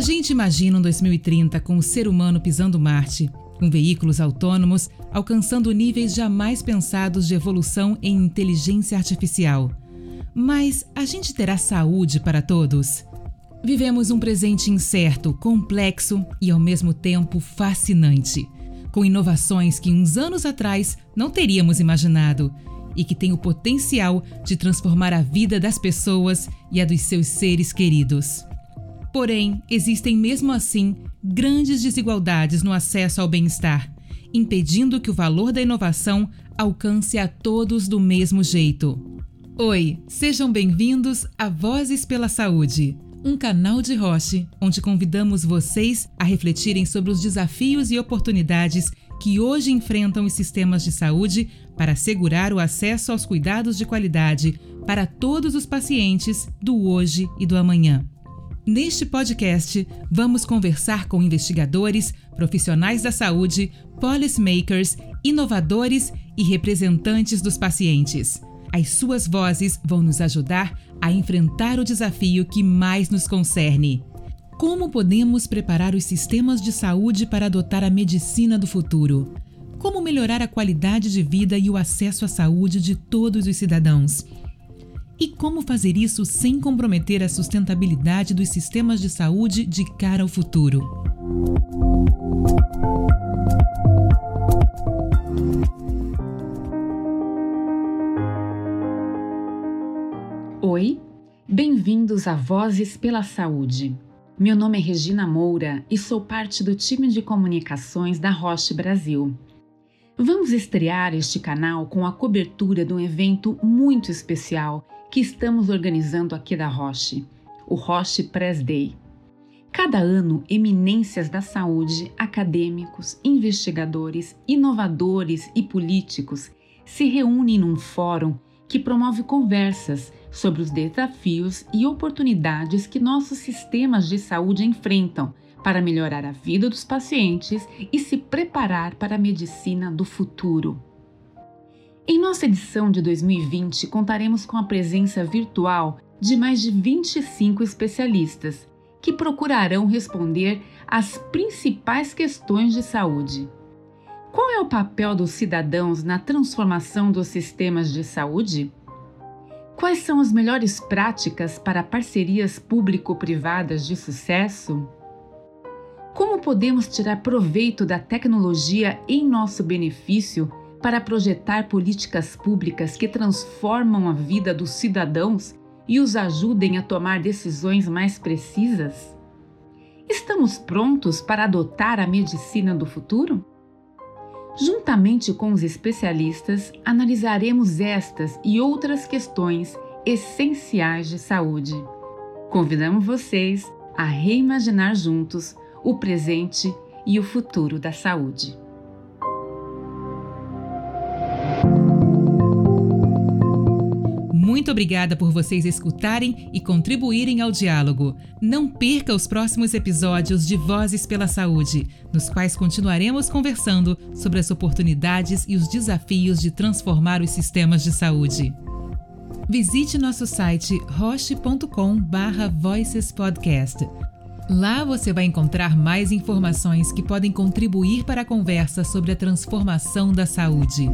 gente imagina um 2030 com o ser humano pisando Marte, com veículos autônomos alcançando níveis jamais pensados de evolução em inteligência artificial. Mas a gente terá saúde para todos? Vivemos um presente incerto, complexo e ao mesmo tempo fascinante, com inovações que uns anos atrás não teríamos imaginado e que tem o potencial de transformar a vida das pessoas e a dos seus seres queridos. Porém, existem mesmo assim grandes desigualdades no acesso ao bem-estar, impedindo que o valor da inovação alcance a todos do mesmo jeito. Oi, sejam bem-vindos a Vozes pela Saúde, um canal de Roche onde convidamos vocês a refletirem sobre os desafios e oportunidades que hoje enfrentam os sistemas de saúde para assegurar o acesso aos cuidados de qualidade para todos os pacientes do hoje e do amanhã. Neste podcast, vamos conversar com investigadores, profissionais da saúde, policymakers, inovadores e representantes dos pacientes. As suas vozes vão nos ajudar a enfrentar o desafio que mais nos concerne como podemos preparar os sistemas de saúde para adotar a medicina do futuro? Como melhorar a qualidade de vida e o acesso à saúde de todos os cidadãos? E como fazer isso sem comprometer a sustentabilidade dos sistemas de saúde de cara ao futuro? Oi, bem-vindos a Vozes pela Saúde meu nome é Regina Moura e sou parte do time de comunicações da Roche Brasil. Vamos estrear este canal com a cobertura de um evento muito especial que estamos organizando aqui da Roche, o Roche Press Day. Cada ano, eminências da saúde, acadêmicos, investigadores, inovadores e políticos se reúnem num fórum que promove conversas sobre os desafios e oportunidades que nossos sistemas de saúde enfrentam para melhorar a vida dos pacientes e se preparar para a medicina do futuro. Em nossa edição de 2020, contaremos com a presença virtual de mais de 25 especialistas que procurarão responder às principais questões de saúde. Qual é o papel dos cidadãos na transformação dos sistemas de saúde? Quais são as melhores práticas para parcerias público-privadas de sucesso? Como podemos tirar proveito da tecnologia em nosso benefício para projetar políticas públicas que transformam a vida dos cidadãos e os ajudem a tomar decisões mais precisas? Estamos prontos para adotar a medicina do futuro? Juntamente com os especialistas, analisaremos estas e outras questões essenciais de saúde. Convidamos vocês a reimaginar juntos o presente e o futuro da saúde. Muito obrigada por vocês escutarem e contribuírem ao diálogo. Não perca os próximos episódios de Vozes pela Saúde, nos quais continuaremos conversando sobre as oportunidades e os desafios de transformar os sistemas de saúde. Visite nosso site roche.com/voicespodcast. Lá você vai encontrar mais informações que podem contribuir para a conversa sobre a transformação da saúde.